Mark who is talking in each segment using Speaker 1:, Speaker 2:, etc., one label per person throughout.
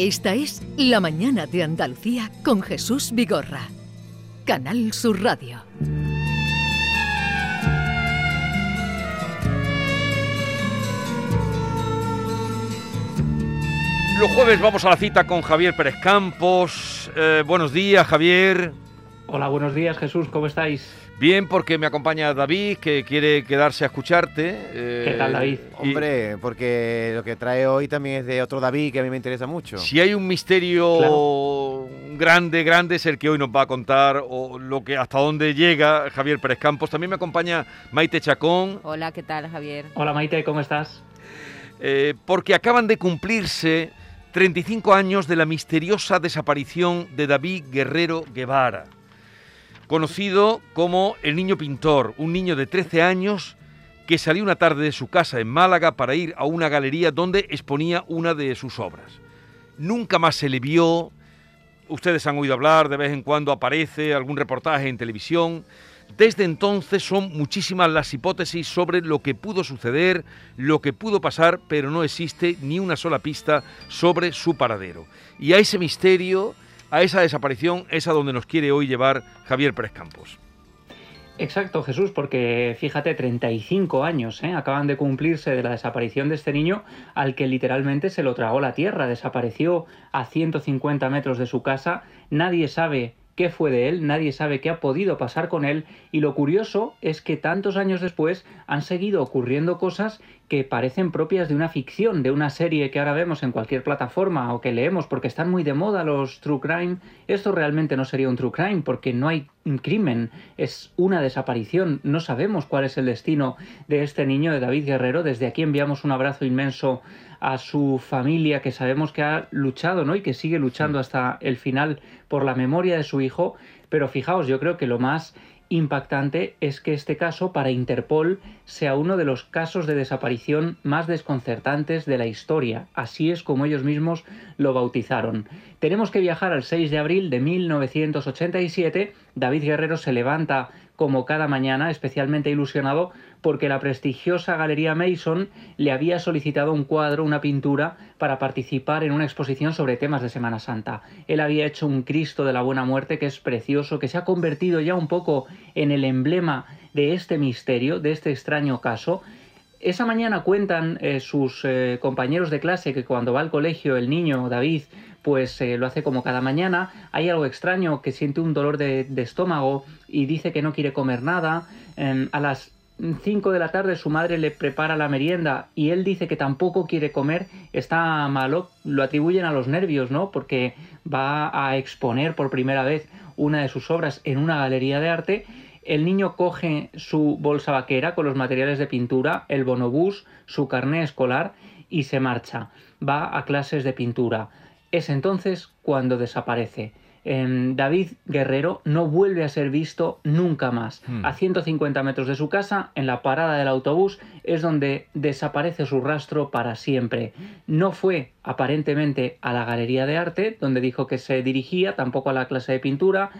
Speaker 1: Esta es La Mañana de Andalucía con Jesús Vigorra. Canal Sur Radio.
Speaker 2: Los jueves vamos a la cita con Javier Pérez Campos. Eh, buenos días, Javier.
Speaker 3: Hola, buenos días, Jesús. ¿Cómo estáis?
Speaker 2: Bien, porque me acompaña David, que quiere quedarse a escucharte.
Speaker 3: Eh, ¿Qué tal, David?
Speaker 4: Hombre, porque lo que trae hoy también es de otro David que a mí me interesa mucho.
Speaker 2: Si hay un misterio grande, grande, es el que hoy nos va a contar, o lo que hasta dónde llega Javier Pérez Campos. También me acompaña Maite Chacón.
Speaker 5: Hola, ¿qué tal, Javier?
Speaker 3: Hola, Maite, ¿cómo estás?
Speaker 2: Eh, porque acaban de cumplirse 35 años de la misteriosa desaparición de David Guerrero Guevara conocido como el niño pintor, un niño de 13 años que salió una tarde de su casa en Málaga para ir a una galería donde exponía una de sus obras. Nunca más se le vio, ustedes han oído hablar, de vez en cuando aparece algún reportaje en televisión. Desde entonces son muchísimas las hipótesis sobre lo que pudo suceder, lo que pudo pasar, pero no existe ni una sola pista sobre su paradero. Y a ese misterio a esa desaparición es a donde nos quiere hoy llevar Javier Pérez Campos.
Speaker 3: Exacto, Jesús, porque fíjate, 35 años ¿eh? acaban de cumplirse de la desaparición de este niño al que literalmente se lo tragó la tierra, desapareció a 150 metros de su casa, nadie sabe qué fue de él, nadie sabe qué ha podido pasar con él y lo curioso es que tantos años después han seguido ocurriendo cosas que parecen propias de una ficción, de una serie que ahora vemos en cualquier plataforma o que leemos porque están muy de moda los true crime. Esto realmente no sería un true crime porque no hay un crimen, es una desaparición. No sabemos cuál es el destino de este niño, de David Guerrero. Desde aquí enviamos un abrazo inmenso a su familia que sabemos que ha luchado ¿no? y que sigue luchando hasta el final por la memoria de su hijo. Pero fijaos, yo creo que lo más impactante es que este caso para Interpol sea uno de los casos de desaparición más desconcertantes de la historia. Así es como ellos mismos lo bautizaron. Tenemos que viajar al 6 de abril de 1987. David Guerrero se levanta como cada mañana, especialmente ilusionado porque la prestigiosa Galería Mason le había solicitado un cuadro, una pintura, para participar en una exposición sobre temas de Semana Santa. Él había hecho un Cristo de la Buena Muerte que es precioso, que se ha convertido ya un poco en el emblema de este misterio, de este extraño caso, esa mañana cuentan eh, sus eh, compañeros de clase que cuando va al colegio el niño David pues eh, lo hace como cada mañana, hay algo extraño que siente un dolor de, estómago y dice que no quiere comer nada, em, a las 5 de la tarde su madre le prepara la merienda y él dice que tampoco quiere comer, está malo, lo atribuyen a los nervios, ¿no? Porque va a exponer por primera vez una de sus obras en una galería de arte. El niño coge su bolsa vaquera con los materiales de pintura, el bonobús, su carné escolar y se marcha. Va a clases de pintura. Es entonces cuando desaparece. David Guerrero no vuelve a ser visto nunca más. Hmm. A 150 metros de su casa, en la parada del autobús, es donde desaparece su rastro para siempre. No fue aparentemente a la galería de arte, donde dijo que se dirigía, tampoco a la clase de pintura,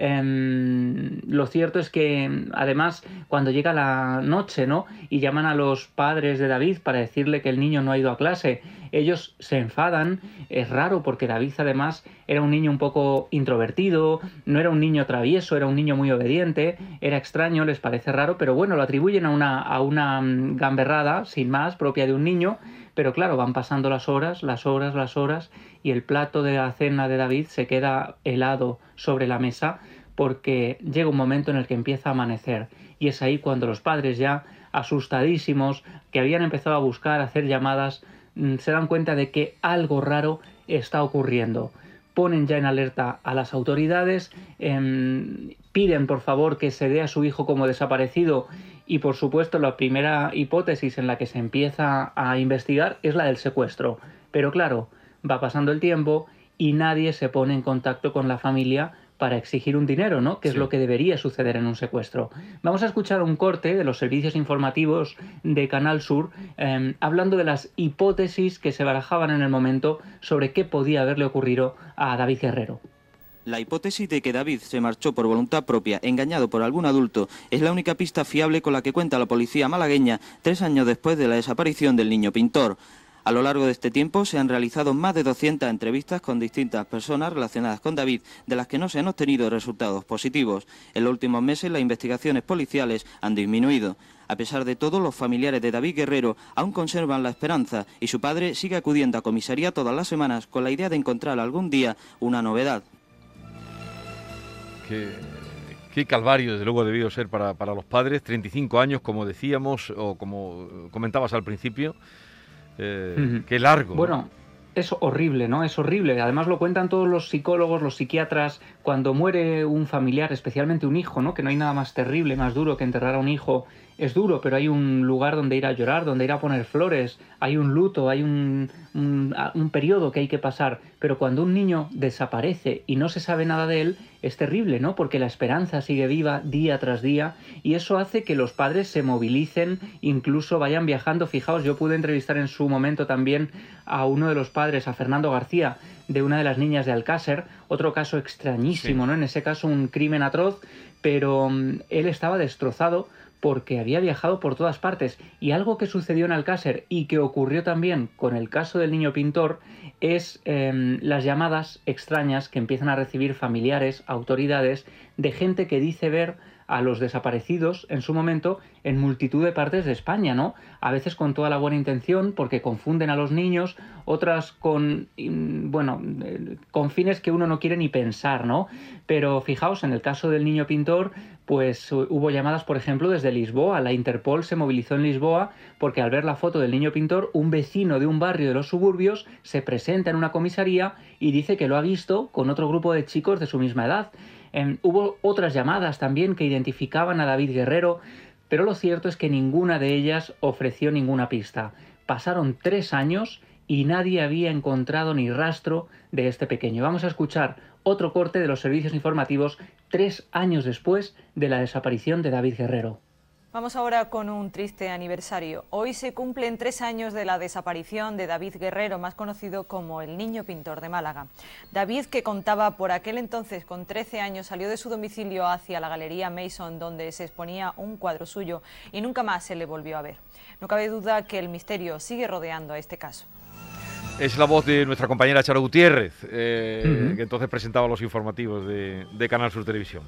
Speaker 3: Em, lo cierto es que además cuando llega la noche, ¿no? Y llaman a los padres de David para decirle que el niño no ha ido a clase, ellos se enfadan, es raro porque David además era un niño un poco introvertido, no era un niño travieso, era un niño muy obediente, era extraño, les parece raro, pero bueno, lo atribuyen a una, a una mm, gamberrada, sin más, propia de un niño, pero claro, van pasando las horas, las horas, las horas, y el plato de la cena de David se queda helado sobre la mesa porque llega un momento en el que empieza a amanecer. Y es ahí cuando los padres ya, asustadísimos, que habían empezado a buscar, a hacer llamadas, mm, se dan cuenta de que algo raro está ocurriendo. Ponen ya en alerta a las autoridades, em, piden por favor que se dé a su hijo como desaparecido y por supuesto la primera hipótesis en la que se empieza a investigar es la del secuestro. Pero claro, va pasando el tiempo y nadie se pone en contacto con la familia para exigir un dinero, ¿no? Que es lo que debería suceder en un secuestro. Vamos a escuchar un corte de los servicios informativos de Canal Sur em, hablando de las hipótesis que se barajaban en el momento sobre qué podía haberle ocurrido a David Guerrero.
Speaker 6: La hipótesis de que David se marchó por voluntad propia, engañado por algún adulto, es la única pista fiable con la que cuenta la policía malagueña tres años después de la desaparición del niño pintor. A lo largo de este tiempo se han realizado más de 200 entrevistas con distintas personas relacionadas con David, de las que no se han obtenido resultados positivos. En los últimos meses las investigaciones policiales han disminuido. A pesar de todo, los familiares de David Guerrero aún conservan la esperanza y su padre sigue acudiendo a comisaría todas las semanas con la idea de encontrar algún día una novedad.
Speaker 2: Qué, calvario, desde luego, ha debido ser para, para, los padres. 35 años, como decíamos, o como comentabas al principio. Eh, qué largo.
Speaker 3: Bueno, es horrible, ¿no? Es horrible. Además lo cuentan todos los psicólogos, los psiquiatras, cuando muere un familiar, especialmente un hijo, ¿no? Que no hay nada más terrible, más duro que enterrar a un hijo es duro, pero hay un lugar donde ir a llorar, donde ir a poner flores, hay un luto, hay un, un, periodo que hay que pasar. Pero cuando un niño desaparece y no se sabe nada de él, es terrible, ¿no? Porque la esperanza sigue viva día tras día y eso hace que los padres se movilicen, incluso vayan viajando. Fijaos, yo pude entrevistar en su momento también a uno de los padres, a Fernando García, de una de las niñas de Alcácer, otro caso extrañísimo, ¿no? En ese caso un crimen atroz, pero mm, él estaba destrozado porque había viajado por todas partes. Y algo que sucedió en Alcácer y que ocurrió también con el caso del niño pintor es em, las llamadas extrañas que empiezan a recibir familiares, autoridades, de gente que dice ver a los desaparecidos en su momento en multitud de partes de España, ¿no? A veces con toda la buena intención, porque confunden a los niños, otras con, bueno, eh, con fines que uno no quiere ni pensar, ¿no? Pero fijaos, en el caso del niño pintor, pues hubo llamadas, por ejemplo, desde Lisboa. La Interpol se movilizó en Lisboa porque al ver la foto del niño pintor, un vecino de un barrio de los suburbios se presenta en una comisaría y dice que lo ha visto con otro grupo de chicos de su misma edad. Em, hubo otras llamadas también que identificaban a David Guerrero, pero lo cierto es que ninguna de ellas ofreció ninguna pista. Pasaron tres años y nadie había encontrado ni rastro de este pequeño. Vamos a escuchar otro corte de los servicios informativos tres años después de la desaparición de David Guerrero.
Speaker 5: Vamos ahora con un triste aniversario. Hoy se cumplen tres años de la desaparición de David Guerrero, más conocido como el Niño Pintor de Málaga. David, que contaba por aquel entonces con 13 años, salió de su domicilio hacia la Galería Mason, donde se exponía un cuadro suyo, y nunca más se le volvió a ver. No cabe duda que el misterio sigue rodeando a este caso.
Speaker 2: Es la voz de nuestra compañera Charo Gutiérrez, eh, que entonces presentaba los informativos de, de Canal Sur Televisión.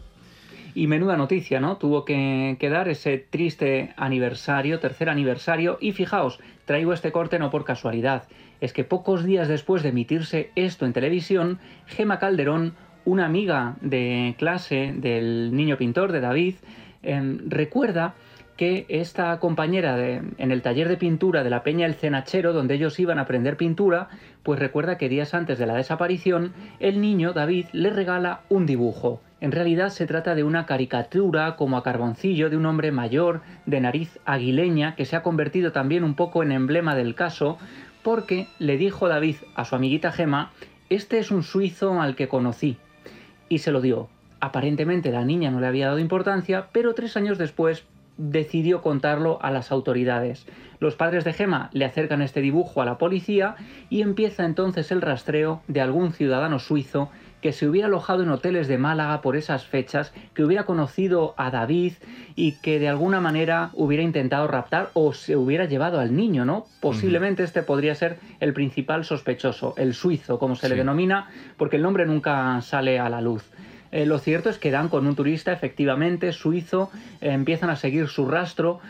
Speaker 3: Y menuda noticia, ¿no? Tuvo que, quedar ese triste aniversario, tercer aniversario. Y fijaos, traigo este corte no por casualidad. Es que pocos días después de emitirse esto en televisión, Gema Calderón, una amiga de clase del niño pintor de David, em, recuerda que esta compañera de, en el taller de pintura de la Peña El Cenachero, donde ellos iban a aprender pintura, pues recuerda que días antes de la desaparición, el niño, David, le regala un dibujo. En realidad se trata de una caricatura como a carboncillo de un hombre mayor, de nariz aguileña, que se ha convertido también un poco en emblema del caso, porque le dijo David a su amiguita Gema, este es un suizo al que conocí, y se lo dio. Aparentemente la niña no le había dado importancia, pero tres años después decidió contarlo a las autoridades. Los padres de Gema le acercan este dibujo a la policía y empieza entonces el rastreo de algún ciudadano suizo que se hubiera alojado en hoteles de Málaga por esas fechas, que hubiera conocido a David y que de alguna manera hubiera intentado raptar o se hubiera llevado al niño, ¿no? Posiblemente este podría ser el principal sospechoso, el suizo, como se le denomina, porque el nombre nunca sale a la luz. Eh, lo cierto es que dan con un turista efectivamente suizo, eh, empiezan a seguir su rastro,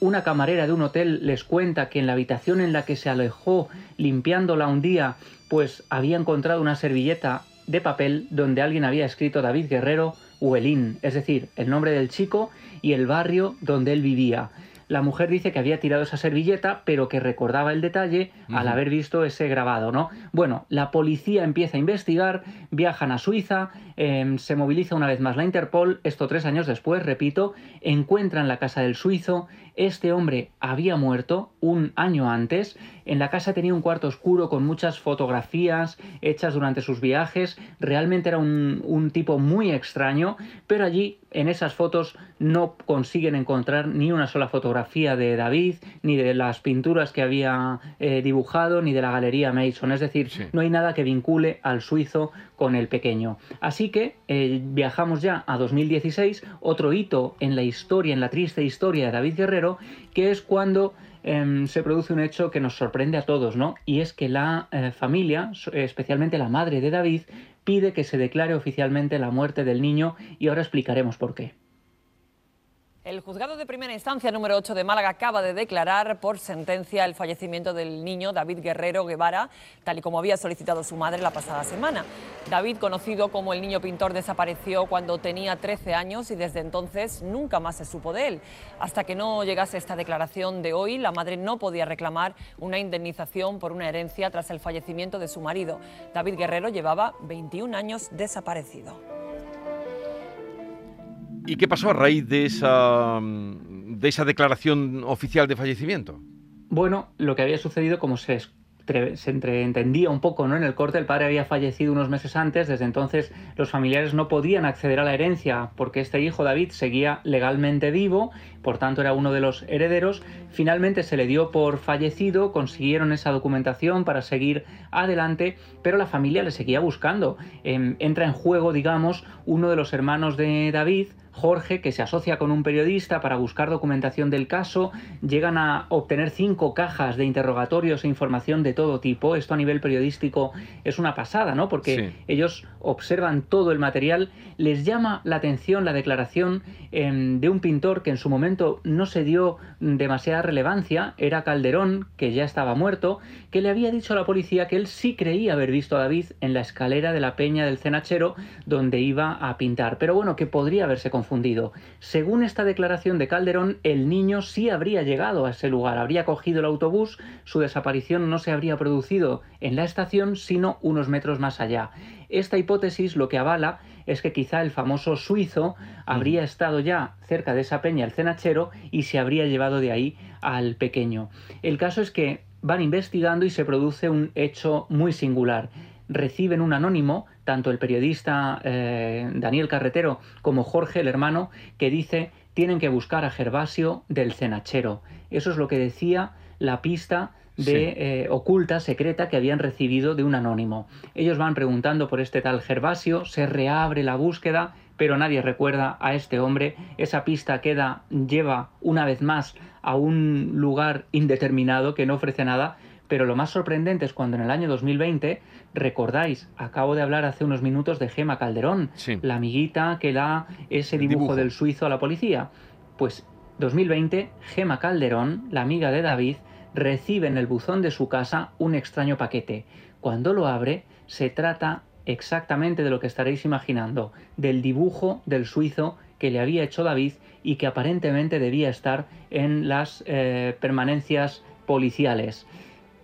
Speaker 3: una camarera de un hotel les cuenta que en la habitación en la que se alejó limpiándola un día, pues había encontrado una servilleta de papel donde alguien había escrito David Guerrero Huelín, es decir, el nombre del chico y el barrio donde él vivía. La mujer dice que había tirado esa servilleta, pero que recordaba el detalle al haber visto ese grabado, ¿no? Bueno, la policía empieza a investigar, viajan a Suiza, em, se moviliza una vez más la Interpol, esto tres años después, repito, encuentran la casa del suizo, este hombre había muerto un año antes, en la casa tenía un cuarto oscuro con muchas fotografías hechas durante sus viajes, realmente era un, tipo muy extraño, pero allí en esas fotos no consiguen encontrar ni una sola fotografía de David, ni de las pinturas que había eh, dibujado, ni de la galería Mason. Es decir, no hay nada que vincule al suizo con el pequeño. Así que eh, viajamos ya a 2016, otro hito en la historia, en la triste historia de David Guerrero, que es cuando em, se produce un hecho que nos sorprende a todos, ¿no? Y es que la eh, familia, especialmente la madre de David, pide que se declare oficialmente la muerte del niño y ahora explicaremos por qué.
Speaker 7: El juzgado de primera instancia número 8 de Málaga acaba de declarar por sentencia el fallecimiento del niño David Guerrero Guevara, tal y como había solicitado su madre la pasada semana. David, conocido como el niño pintor, desapareció cuando tenía 13 años y desde entonces nunca más se supo de él. Hasta que no llegase esta declaración de hoy, la madre no podía reclamar una indemnización por una herencia tras el fallecimiento de su marido. David Guerrero llevaba 21 años desaparecido.
Speaker 2: ¿Y qué pasó a raíz de esa, de esa declaración oficial de fallecimiento?
Speaker 3: Bueno, lo que había sucedido, como se, se entreentendía un poco ¿no? en el corte, el padre había fallecido unos meses antes, desde entonces los familiares no podían acceder a la herencia porque este hijo David seguía legalmente vivo, por tanto era uno de los herederos. Finalmente se le dio por fallecido, consiguieron esa documentación para seguir adelante, pero la familia le seguía buscando. Em, entra en juego, digamos, uno de los hermanos de David, Jorge, que se asocia con un periodista para buscar documentación del caso, llegan a obtener cinco cajas de interrogatorios e información de todo tipo. Esto a nivel periodístico es una pasada, ¿no? Porque ellos observan todo el material, les llama la atención la declaración em, de un pintor que en su momento no se dio demasiada relevancia, era Calderón, que ya estaba muerto, que le había dicho a la policía que él sí creía haber visto a David en la escalera de la peña del Cenachero donde iba a pintar, pero bueno, que podría haberse confundido según esta declaración de Calderón, el niño sí habría llegado a ese lugar, habría cogido el autobús, su desaparición no se habría producido en la estación, sino unos metros más allá. Esta hipótesis lo que avala es que quizá el famoso suizo habría estado ya cerca de esa peña, el cenachero, y se habría llevado de ahí al pequeño. El caso es que van investigando y se produce un hecho muy singular reciben un anónimo, tanto el periodista eh, Daniel Carretero como Jorge, el hermano, que dice tienen que buscar a Gervasio del Cenachero. Eso es lo que decía la pista de eh, oculta, secreta, que habían recibido de un anónimo. Ellos van preguntando por este tal Gervasio, se reabre la búsqueda, pero nadie recuerda a este hombre. Esa pista queda, lleva una vez más a un lugar indeterminado que no ofrece nada, pero lo más sorprendente es cuando en el año 2020, recordáis, acabo de hablar hace unos minutos de Gema Calderón, la amiguita que da ese dibujo, del suizo a la policía. Pues 2020, Gema Calderón, la amiga de David, recibe en el buzón de su casa un extraño paquete. Cuando lo abre, se trata exactamente de lo que estaréis imaginando, del dibujo del suizo que le había hecho David y que aparentemente debía estar en las eh, permanencias policiales.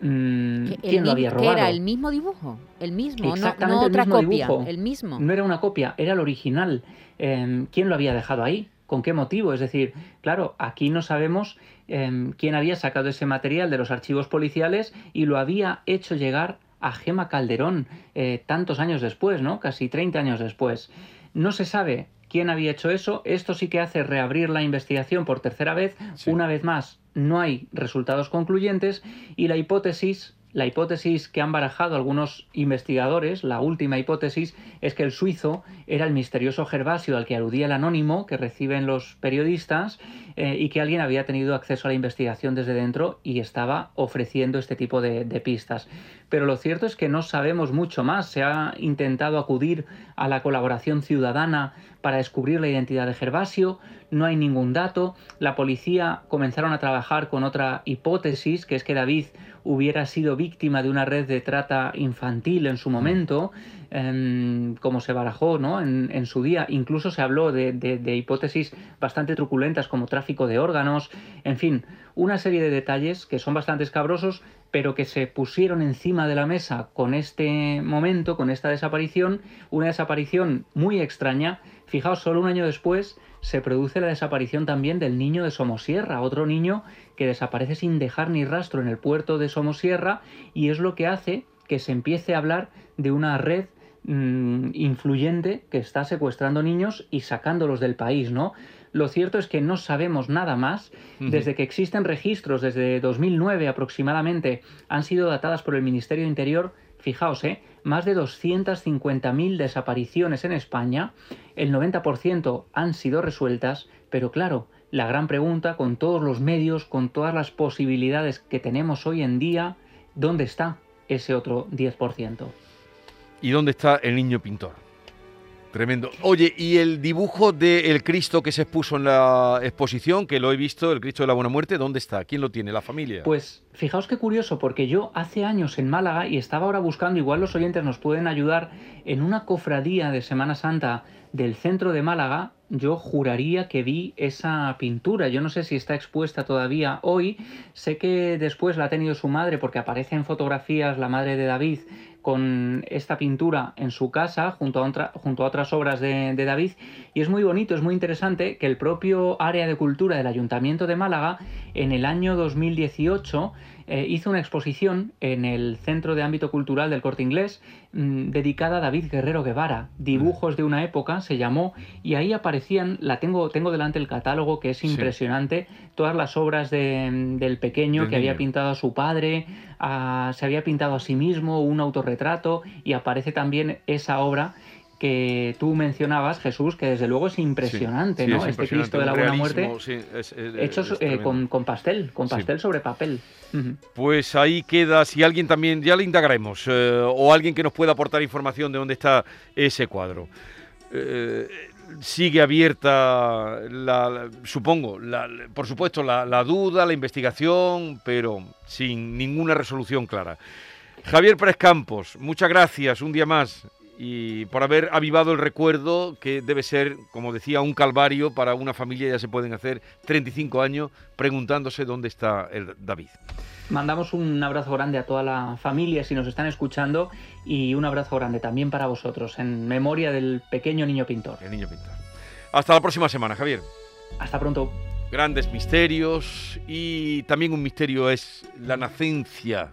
Speaker 8: Mm, ¿Quién lo había robado? era el mismo dibujo, el mismo, no, otra copia, el mismo.
Speaker 3: No era una copia, era el original. Em, ¿Quién lo había dejado ahí? ¿Con qué motivo? Es decir, claro, aquí no sabemos em, quién había sacado ese material de los archivos policiales y lo había hecho llegar a Gema Calderón eh, tantos años después, ¿no? Casi 30 años después. No se sabe quién había hecho eso. Esto sí que hace reabrir la investigación por tercera vez. Una vez más, no hay resultados concluyentes y la hipótesis la hipótesis que han barajado algunos investigadores, la última hipótesis, es que el suizo era el misterioso Gervasio al que aludía el anónimo que reciben los periodistas eh, y que alguien había tenido acceso a la investigación desde dentro y estaba ofreciendo este tipo de, pistas. Pero lo cierto es que no sabemos mucho más. Se ha intentado acudir a la colaboración ciudadana para descubrir la identidad de Gervasio, no hay ningún dato. La policía comenzaron a trabajar con otra hipótesis, que es que David hubiera sido víctima de una red de trata infantil en su mm. Em, como se barajó ¿no? en, su día. Incluso se habló de, hipótesis bastante truculentas como tráfico de órganos, en fin, una serie de detalles que son bastante escabrosos, pero que se pusieron encima de la mesa con este momento, con esta desaparición, una desaparición muy extraña. Fijaos, solo un año después se produce la desaparición también del niño de Somosierra, otro niño que desaparece sin dejar ni rastro en el puerto de Somosierra y es lo que hace que se empiece a hablar de una red mm, influyente que está secuestrando niños y sacándolos del país, ¿no? Lo cierto es que no sabemos nada más. Desde que existen registros, desde 2009 aproximadamente, han sido datadas por el Ministerio de Interior, fijaos, ¿eh? más de 250.000 desapariciones en España, el 90% han sido resueltas, pero claro, la gran pregunta, con todos los medios, con todas las posibilidades que tenemos hoy en día, ¿dónde está ese otro 10%?
Speaker 2: ¿Y dónde está el niño pintor? Tremendo. Oye, ¿y el dibujo del Cristo que se expuso en la exposición, que lo he visto, el Cristo de la Buena Muerte, dónde está? ¿Quién lo tiene? ¿La familia?
Speaker 3: Pues fijaos qué curioso, porque yo hace años en Málaga y estaba ahora buscando, igual los oyentes nos pueden ayudar, en una cofradía de Semana Santa del centro de Málaga, yo juraría que vi esa pintura. Yo no sé si está expuesta todavía hoy. Sé que después la ha tenido su madre porque aparece en fotografías la madre de David con esta pintura en su casa junto a, otras obras de, David y es muy bonito, es muy interesante que el propio área de cultura del Ayuntamiento de Málaga en el año 2018 eh, hizo una exposición en el Centro de Ámbito Cultural del Corte Inglés mm, dedicada a David Guerrero Guevara, Dibujos de una época se llamó, y ahí aparecían, la tengo, tengo delante el catálogo que es impresionante, todas las obras del pequeño que había pintado a su padre, se había pintado a sí mismo, un autorretrato, y aparece también esa obra que tú mencionabas, Jesús, que desde luego es impresionante, ¿no? este Cristo de la Buena Muerte, hechos eh, con, pastel, con pastel sobre papel.
Speaker 2: Pues ahí queda, si alguien también, ya le indagaremos, eh, o alguien que nos pueda aportar información de dónde está ese cuadro. Eh, sigue abierta, la, supongo, por supuesto, la duda, la investigación, pero sin ninguna resolución clara. Javier Pérez Campos, muchas gracias, un día más y por haber avivado el recuerdo que debe ser, como decía, un calvario para una familia, ya se pueden hacer 35 años preguntándose dónde está el David.
Speaker 3: Mandamos un abrazo grande a toda la familia si nos están escuchando y un abrazo grande también para vosotros en memoria del pequeño niño pintor.
Speaker 2: El niño pintor. Hasta la próxima semana, Javier.
Speaker 3: Hasta pronto.
Speaker 2: Grandes misterios y también un misterio es la nacencia